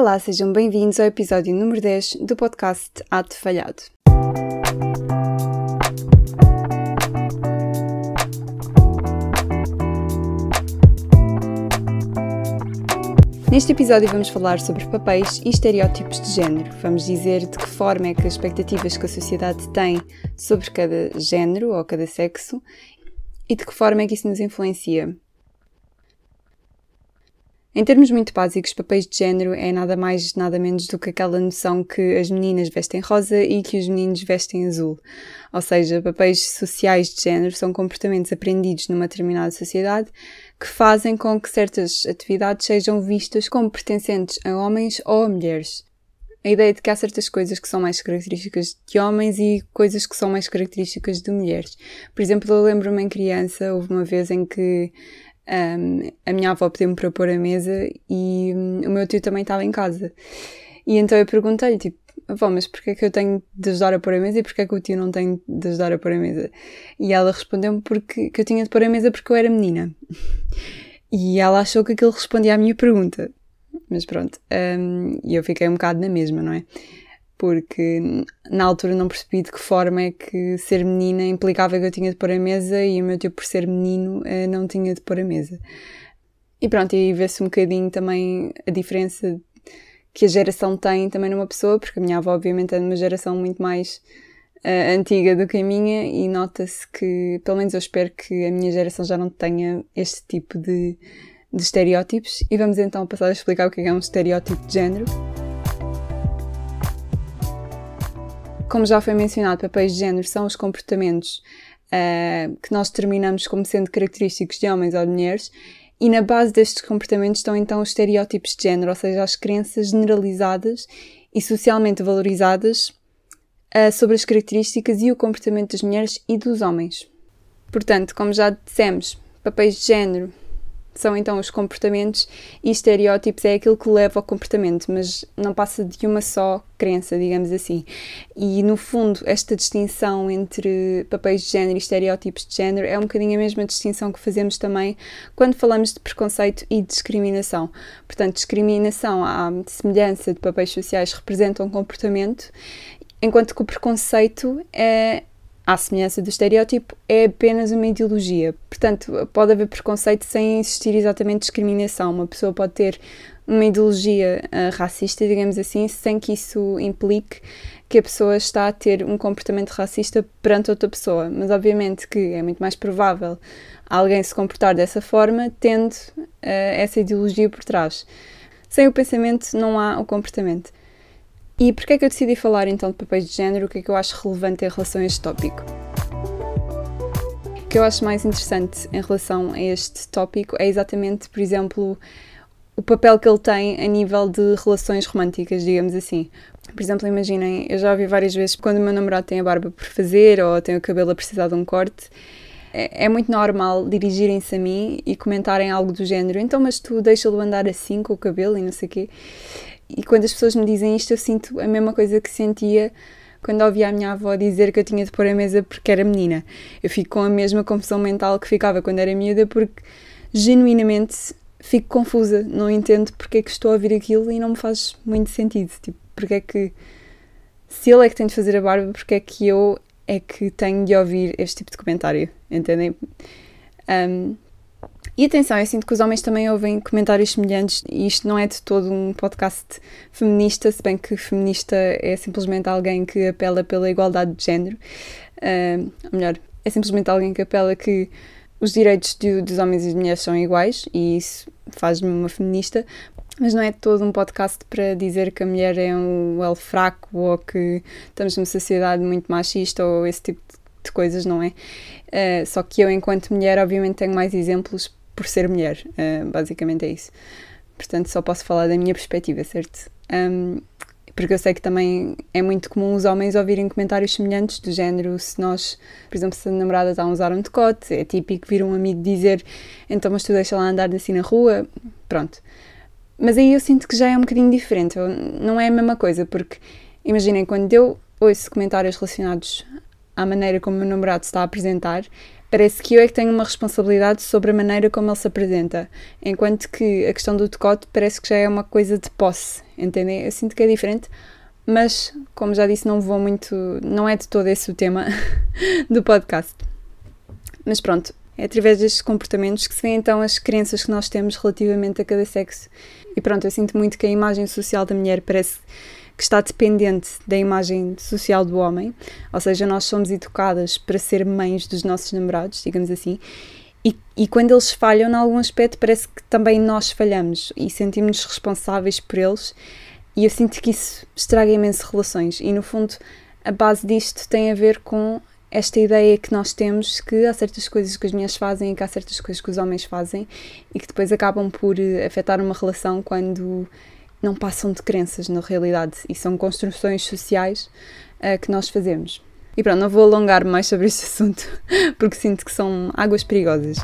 Olá, sejam bem-vindos ao episódio número 10 do podcast Ato Falhado. Neste episódio vamos falar sobre papéis e estereótipos de género. Vamos dizer de que forma é que as expectativas que a sociedade tem sobre cada género ou cada sexo e de que forma é que isso nos influencia. Em termos muito básicos, papéis de género é nada mais, nada menos do que aquela noção que as meninas vestem rosa e que os meninos vestem azul. Ou seja, papéis sociais de género são comportamentos aprendidos numa determinada sociedade que fazem com que certas atividades sejam vistas como pertencentes a homens ou a mulheres. A ideia de que há certas coisas que são mais características de homens e coisas que são mais características de mulheres. Por exemplo, eu lembro-me em criança, houve uma vez em que um, a minha avó pediu-me para pôr a mesa e um, o meu tio também estava em casa. E então eu perguntei-lhe, tipo, avó, mas porquê é que eu tenho de ajudar a pôr a mesa e porquê é que o tio não tem de ajudar a pôr a mesa? E ela respondeu-me porque, que eu tinha de pôr a mesa porque eu era menina. E ela achou que aquilo respondia à minha pergunta. Mas pronto, um, e eu fiquei um bocado na mesma, não é? Porque na altura não percebi de que forma é que ser menina implicava que eu tinha de pôr a mesa e o meu tio, por ser menino, eh, não tinha de pôr a mesa. E pronto, aí vê-se um bocadinho também a diferença que a geração tem também numa pessoa, porque a minha avó, obviamente, é de uma geração muito mais uh, antiga do que a minha e nota-se que, pelo menos eu espero que a minha geração já não tenha este tipo de, de estereótipos. E vamos então passar a explicar o que é, é um estereótipo de género. Como já foi mencionado, papéis de género são os comportamentos uh, que nós determinamos como sendo característicos de homens ou de mulheres, e na base destes comportamentos estão então os estereótipos de género, ou seja, as crenças generalizadas e socialmente valorizadas uh, sobre as características e o comportamento das mulheres e dos homens. Portanto, como já dissemos, papéis de género são então os comportamentos e estereótipos é aquilo que leva ao comportamento, mas não passa de uma só crença, digamos assim. E no fundo, esta distinção entre papéis de género e estereótipos de género é um bocadinho a mesma distinção que fazemos também quando falamos de preconceito e discriminação. Portanto, discriminação, à semelhança de papéis sociais, representa um comportamento, enquanto que o preconceito é à semelhança do estereótipo, é apenas uma ideologia. Portanto, pode haver preconceito sem existir exatamente discriminação. Uma pessoa pode ter uma ideologia uh, racista, digamos assim, sem que isso implique que a pessoa está a ter um comportamento racista perante outra pessoa. Mas, obviamente, que é muito mais provável alguém se comportar dessa forma tendo uh, essa ideologia por trás. Sem o pensamento não há o comportamento. E porquê é que eu decidi falar então de papéis de género? O que é que eu acho relevante em relação a este tópico? O que eu acho mais interessante em relação a este tópico é exatamente, por exemplo, o papel que ele tem a nível de relações românticas, digamos assim. Por exemplo, imaginem, eu já ouvi várias vezes quando o meu namorado tem a barba por fazer ou tem o cabelo a precisar de um corte, é, é muito normal dirigirem-se a mim e comentarem algo do género, então, mas tu deixa-lo andar assim com o cabelo e não sei o quê. E quando as pessoas me dizem isto, eu sinto a mesma coisa que sentia quando ouvia a minha avó dizer que eu tinha de pôr a mesa porque era menina. Eu fico com a mesma confusão mental que ficava quando era miúda, porque genuinamente fico confusa, não entendo porque é que estou a ouvir aquilo e não me faz muito sentido. Tipo, porque é que se ele é que tem de fazer a barba, porque é que eu é que tenho de ouvir este tipo de comentário, entendem? Um, e atenção, eu sinto que os homens também ouvem comentários semelhantes e isto não é de todo um podcast feminista, se bem que feminista é simplesmente alguém que apela pela igualdade de género. Uh, ou melhor, é simplesmente alguém que apela que os direitos de, dos homens e das mulheres são iguais e isso faz-me uma feminista, mas não é todo um podcast para dizer que a mulher é um elo fraco ou que estamos numa sociedade muito machista ou esse tipo de coisas, não é? Uh, só que eu, enquanto mulher, obviamente tenho mais exemplos por ser mulher. Uh, basicamente é isso. Portanto, só posso falar da minha perspectiva, certo? Um, porque eu sei que também é muito comum os homens ouvirem comentários semelhantes do género se nós, por exemplo, se a namorada está a usar um decote, é típico vir um amigo dizer então mas tu deixa lá andar assim na rua, pronto. Mas aí eu sinto que já é um bocadinho diferente, não é a mesma coisa, porque imaginem, quando eu ouço comentários relacionados à maneira como o meu namorado se está a apresentar, parece que eu é que tenho uma responsabilidade sobre a maneira como ele se apresenta, enquanto que a questão do decote parece que já é uma coisa de posse, entendem? Eu sinto que é diferente, mas como já disse, não vou muito, não é de todo esse o tema do podcast. Mas pronto, é através destes comportamentos que se vê então as crenças que nós temos relativamente a cada sexo. E pronto, eu sinto muito que a imagem social da mulher parece que está dependente da imagem social do homem, ou seja, nós somos educadas para ser mães dos nossos namorados, digamos assim, e, e quando eles falham em algum aspecto, parece que também nós falhamos e sentimos-nos responsáveis por eles, e eu sinto que isso estraga imenso relações, e no fundo, a base disto tem a ver com esta ideia que nós temos que há certas coisas que as mulheres fazem e que há certas coisas que os homens fazem e que depois acabam por eh, afetar uma relação quando não passam de crenças na realidade e são construções sociais uh, que nós fazemos. E pronto, não vou alongar mais sobre este assunto porque sinto que são águas perigosas.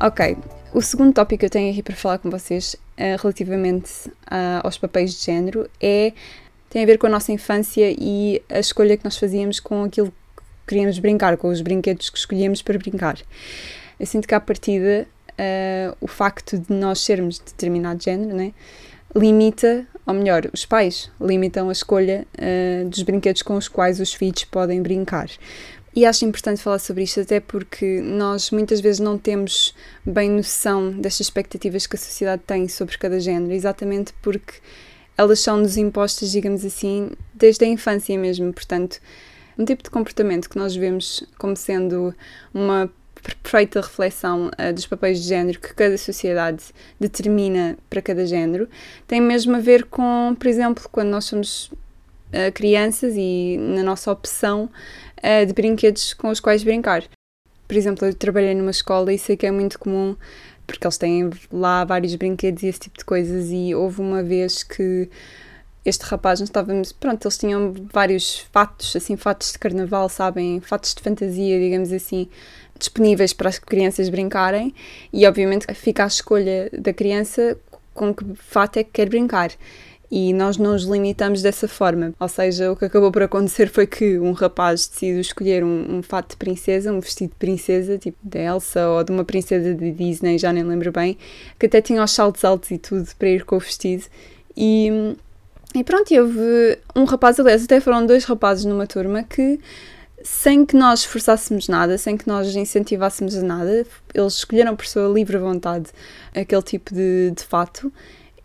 Ok, o segundo tópico que eu tenho aqui para falar com vocês uh, relativamente uh, aos papéis de género é tem a ver com a nossa infância e a escolha que nós fazíamos com aquilo que queríamos brincar, com os brinquedos que escolhíamos para brincar. Eu sinto que à partida uh, o facto de nós sermos de determinado género, né, limita, ou melhor, os pais limitam a escolha uh, dos brinquedos com os quais os filhos podem brincar. E acho importante falar sobre isto, até porque nós muitas vezes não temos bem noção destas expectativas que a sociedade tem sobre cada género, exatamente porque elas são-nos impostas, digamos assim, desde a infância mesmo. Portanto, um tipo de comportamento que nós vemos como sendo uma perfeita reflexão uh, dos papéis de género que cada sociedade determina para cada género, tem mesmo a ver com, por exemplo, quando nós somos uh, crianças e na nossa opção uh, de brinquedos com os quais brincar. Por exemplo, eu trabalhei numa escola e sei que é muito comum porque eles têm lá vários brinquedos e esse tipo de coisas e houve uma vez que este rapaz, nós estávamos, pronto, eles tinham vários fatos, assim, fatos de carnaval, sabem, fatos de fantasia, digamos assim, disponíveis para as crianças brincarem e obviamente fica à escolha da criança com que fato é que quer brincar. E nós não nos limitamos dessa forma. Ou seja, o que acabou por acontecer foi que um rapaz decidiu escolher um, um fato de princesa, um vestido de princesa, tipo de Elsa ou de uma princesa de Disney, já nem lembro bem, que até tinha os saltos altos e tudo para ir com o vestido. E, e pronto, houve um rapaz, aliás, até foram dois rapazes numa turma que sem que nós forçássemos nada, sem que nós incentivássemos nada, eles escolheram por sua livre vontade aquele tipo de, de fato.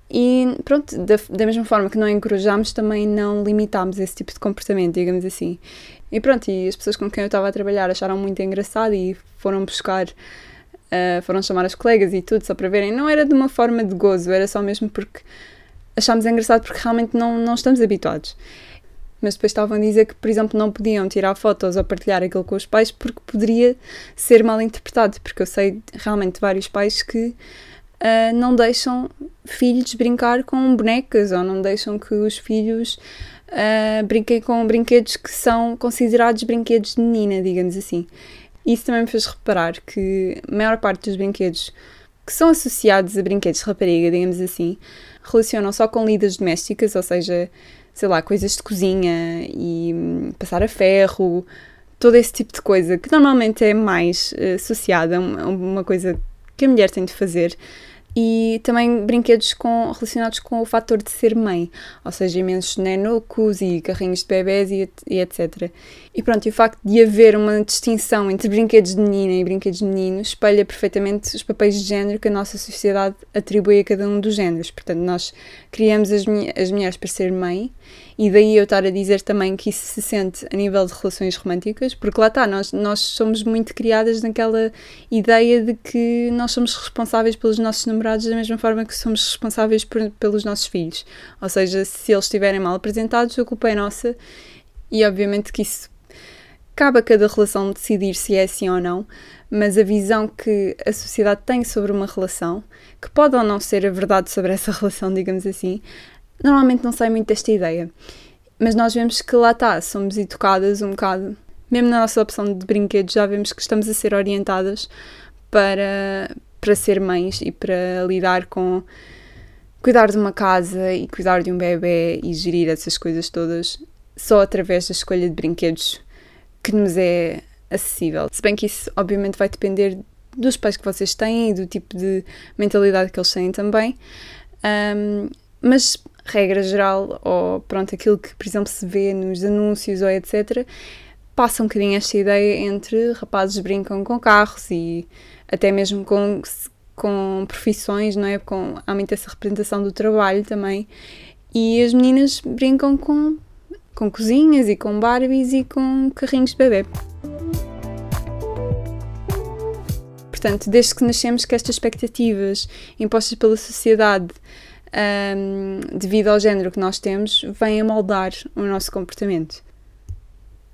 E pronto, da, da mesma forma que não encorajámos, também não limitámos esse tipo de comportamento, digamos assim. E pronto, e as pessoas com quem eu estava a trabalhar acharam muito engraçado e foram buscar, uh, foram chamar as colegas e tudo, só para verem. Não era de uma forma de gozo, era só mesmo porque achámos engraçado porque realmente não, não estamos habituados mas depois estavam a dizer que, por exemplo, não podiam tirar fotos ou partilhar aquilo com os pais porque poderia ser mal interpretado, porque eu sei realmente vários pais que uh, não deixam filhos brincar com bonecas ou não deixam que os filhos uh, brinquem com brinquedos que são considerados brinquedos de menina, digamos assim. Isso também me fez reparar que a maior parte dos brinquedos que são associados a brinquedos de rapariga, digamos assim, relacionam só com lidas domésticas, ou seja, sei lá, coisas de cozinha e hum, passar a ferro, todo esse tipo de coisa, que normalmente é mais uh, associada a uma coisa que a mulher tem de fazer, e também brinquedos com, relacionados com o fator de ser mãe, ou seja, imensos nenucos e carrinhos de bebés e, e, etc. E pronto, e o facto de haver uma distinção entre brinquedos de menina e brinquedos de menino espelha perfeitamente os papéis de género que a nossa sociedade atribui a cada um dos géneros. Portanto, nós criamos as, as mulheres para ser mãe e daí eu estar a dizer também que isso se sente a nível de relações românticas, porque lá está, nós, nós somos muito criadas naquela ideia de que nós somos responsáveis pelos nossos namorados da mesma forma que somos responsáveis por, pelos nossos filhos. Ou seja, se eles estiverem mal apresentados, a culpa é nossa e obviamente que isso cabe a cada relação decidir se é assim ou não, mas a visão que a sociedade tem sobre uma relação, que pode ou não ser a verdade sobre essa relação, digamos assim, normalmente não sai muito desta ideia. Mas nós vemos que lá está, somos educadas um bocado, mesmo na nossa opção de brinquedos, já vemos que estamos a ser orientadas para, para ser mães e para lidar com cuidar de uma casa e cuidar de um bebê e gerir essas coisas todas só através da escolha de brinquedos que nos é acessível. Se bem que isso, obviamente, vai depender dos pais que vocês têm e do tipo de mentalidade que eles têm também. Um, mas, regra geral, ou pronto, aquilo que, por exemplo, se vê nos anúncios ou etc., passa um bocadinho esta ideia entre rapazes brincam com carros e até mesmo com, com profissões, não é? Com, há muito essa representação do trabalho também. E as meninas brincam com, com cozinhas e com Barbies e com carrinhos de bebê. Portanto, desde que nascemos que estas expectativas impostas pela sociedade um, devido ao género que nós temos vêm a moldar o nosso comportamento.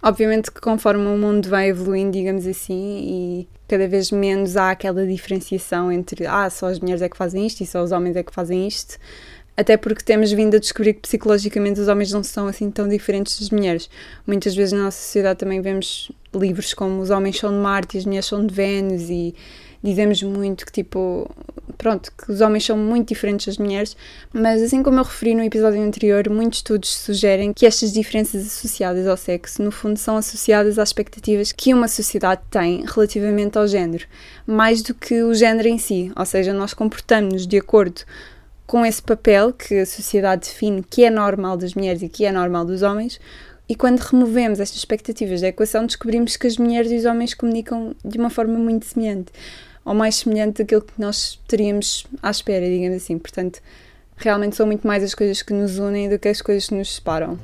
Obviamente que conforme o mundo vai evoluindo, digamos assim, e cada vez menos há aquela diferenciação entre ah, só as mulheres é que fazem isto e só os homens é que fazem isto, até porque temos vindo a descobrir que psicologicamente os homens não são assim tão diferentes das mulheres. Muitas vezes na nossa sociedade também vemos livros como Os Homens são de Marte e as Mulheres são de Vênus e dizemos muito que tipo, pronto, que os homens são muito diferentes das mulheres, mas assim como eu referi no episódio anterior, muitos estudos sugerem que estas diferenças associadas ao sexo, no fundo, são associadas às expectativas que uma sociedade tem relativamente ao género, mais do que o género em si, ou seja, nós comportamos-nos de acordo com esse papel que a sociedade define que é normal das mulheres e que é normal dos homens, e quando removemos estas expectativas da equação, descobrimos que as mulheres e os homens comunicam de uma forma muito semelhante, ou mais semelhante daquilo que nós teríamos à espera, digamos assim. Portanto, realmente são muito mais as coisas que nos unem do que as coisas que nos separam.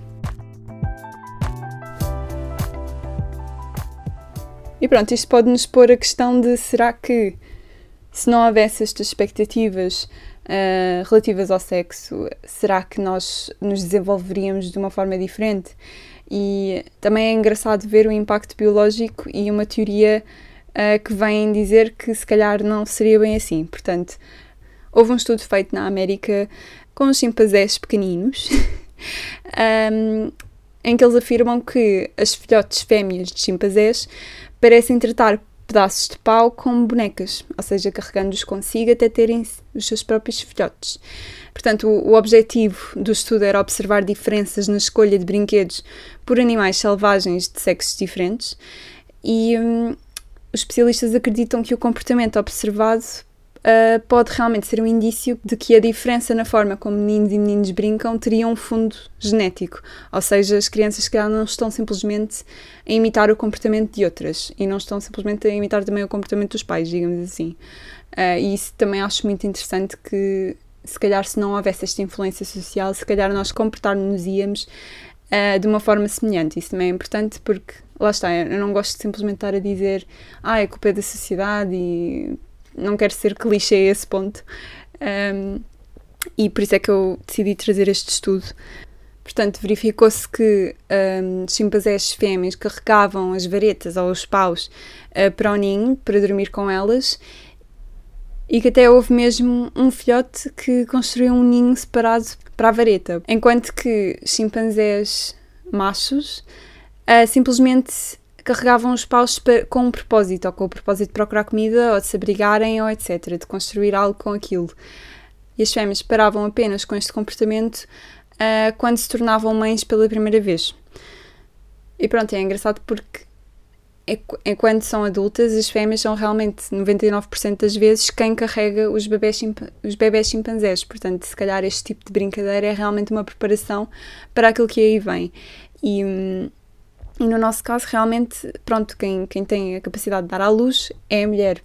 E pronto, isto pode-nos pôr a questão de será que se não houvesse estas expectativas uh, relativas ao sexo, será que nós nos desenvolveríamos de uma forma diferente? E também é engraçado ver o impacto biológico e uma teoria uh, que vem dizer que se calhar não seria bem assim. Portanto, houve um estudo feito na América com os chimpanzés pequeninos, um, em que eles afirmam que as filhotes fêmeas de chimpanzés parecem tratar pedaços de pau como bonecas, ou seja, carregando-os consigo até terem os seus próprios filhotes. Portanto, o, o, objetivo do estudo era observar diferenças na escolha de brinquedos por animais selvagens de sexos diferentes e hum, os especialistas acreditam que o comportamento observado uh, pode realmente ser um indício de que a diferença na forma como meninos e meninas brincam teria um fundo genético, ou seja, as crianças que não estão simplesmente a imitar o comportamento de outras e não estão simplesmente a imitar também o comportamento dos pais, digamos assim. Uh, e isso também acho muito interessante que se calhar se não houvesse esta influência social, se calhar nós comportar-nos-íamos uh, de uma forma semelhante. Isso também é importante porque, lá está, eu não gosto de simplesmente estar a dizer ah, é culpa da sociedade e não quero ser clichê a esse ponto. Um, e por isso é que eu decidi trazer este estudo. Portanto, verificou-se que um, chimpanzés fêmeas carregavam as varetas ou os paus uh, para o ninho para dormir com elas e que até houve mesmo um filhote que construiu um ninho separado para a vareta, enquanto que chimpanzés machos uh, simplesmente carregavam os paus com um propósito, ou com o propósito de procurar comida, ou de se abrigarem, ou etc., de construir algo com aquilo. E as fêmeas paravam apenas com este comportamento uh, quando se tornavam mães pela primeira vez. E pronto, é engraçado porque enquanto são adultas, as fêmeas são realmente 99% das vezes quem carrega os bebés, os bebés chimpanzés. Portanto, se calhar este tipo de brincadeira é realmente uma preparação para aquilo que aí vem. E, hum, e no nosso caso, realmente, pronto, quem, quem tem a capacidade de dar à luz é a mulher.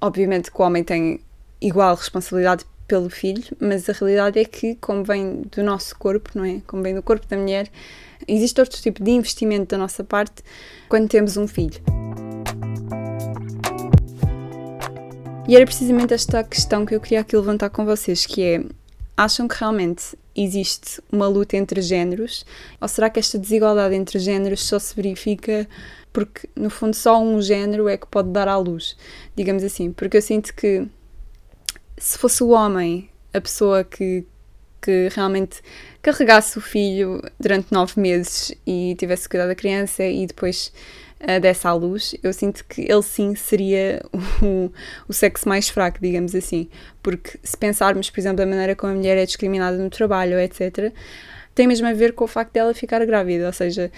Obviamente que o homem tem igual responsabilidade pelo filho, mas a realidade é que, como vem do nosso corpo, não é? Como vem do corpo da mulher, existe outro tipo de investimento da nossa parte quando temos um filho. E era precisamente esta questão que eu queria aqui levantar com vocês, que é acham que realmente existe uma luta entre géneros? Ou será que esta desigualdade entre géneros só se verifica porque, no fundo, só um género é que pode dar à luz? Digamos assim. Porque eu sinto que se fosse o homem a pessoa que, que realmente carregasse o filho durante nove meses e tivesse cuidado da criança e depois uh, desse à luz, eu sinto que ele sim seria o, o sexo mais fraco, digamos assim. Porque se pensarmos, por exemplo, da maneira como a mulher é discriminada no trabalho, etc., tem mesmo a ver com o facto dela ficar grávida, ou seja,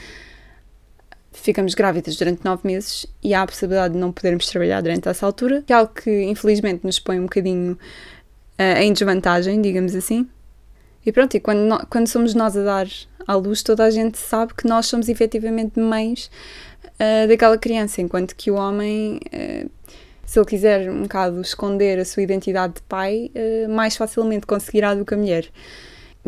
ficamos grávidas durante nove meses e há a possibilidade de não podermos trabalhar durante essa altura, que é algo que infelizmente nos põe um bocadinho uh, em desvantagem, digamos assim. E pronto, e quando, quando somos nós a dar à luz, toda a gente sabe que nós somos efetivamente mães uh, daquela criança, enquanto que o homem, uh, se ele quiser um bocado esconder a sua identidade de pai, mais facilmente conseguirá do que a mulher.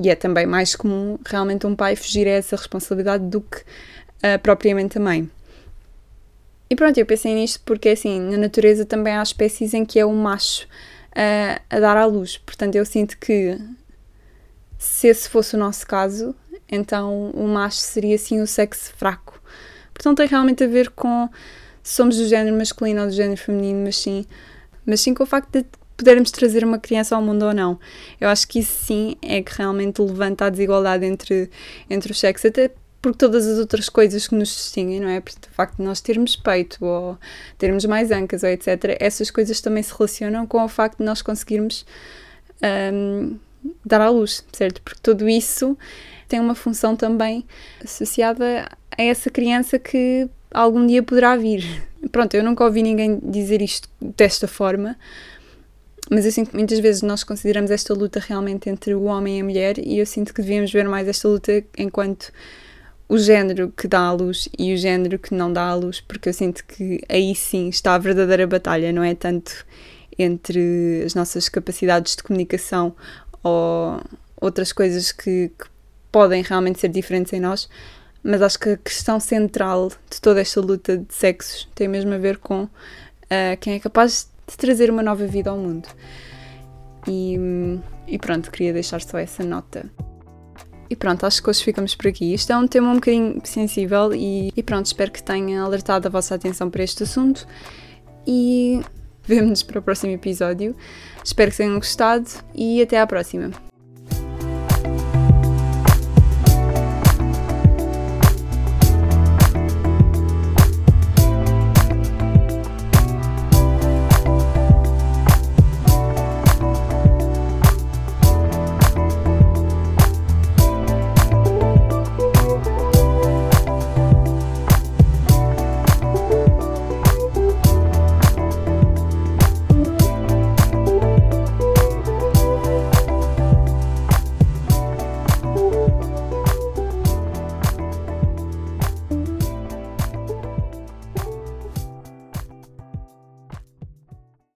E é também mais comum realmente um pai fugir a essa responsabilidade do que uh, propriamente a mãe. E pronto, eu pensei nisto porque, assim, na natureza também há espécies em que é o macho uh, a dar à luz. Portanto, eu sinto que se esse fosse o nosso caso, então o macho seria, assim, o sexo fraco. Portanto, tem realmente a ver com se somos do género masculino ou do género feminino, mas sim, mas sim com o facto de podermos trazer uma criança ao mundo ou não. Eu acho que isso sim é que realmente levanta a desigualdade entre, entre os sexos, até porque todas as outras coisas que nos distinguem, não é? Porque o facto de nós termos peito ou termos mais ancas ou etc., essas coisas também se relacionam com o facto de nós conseguirmos um, dar à luz, certo? Porque tudo isso tem uma função também associada a essa criança que algum dia poderá vir. Pronto, eu nunca ouvi ninguém dizer isto desta forma, mas eu sinto que muitas vezes nós consideramos esta luta realmente entre o homem e a mulher e eu sinto que devíamos ver mais esta luta enquanto o género que dá à luz e o género que não dá à luz, porque eu sinto que aí sim está a verdadeira batalha, não é tanto entre as nossas capacidades de comunicação ou outras coisas que, que podem realmente ser diferentes em nós, mas acho que a questão central de toda esta luta de sexos tem mesmo a ver com uh, quem é capaz de trazer uma nova vida ao mundo. E, e pronto, queria deixar só essa nota. E pronto, acho que hoje ficamos por aqui. Isto é um tema um bocadinho sensível e, e pronto, espero que tenha alertado a vossa atenção para este assunto e vemo-nos para o próximo episódio. Espero que tenham gostado e até à próxima.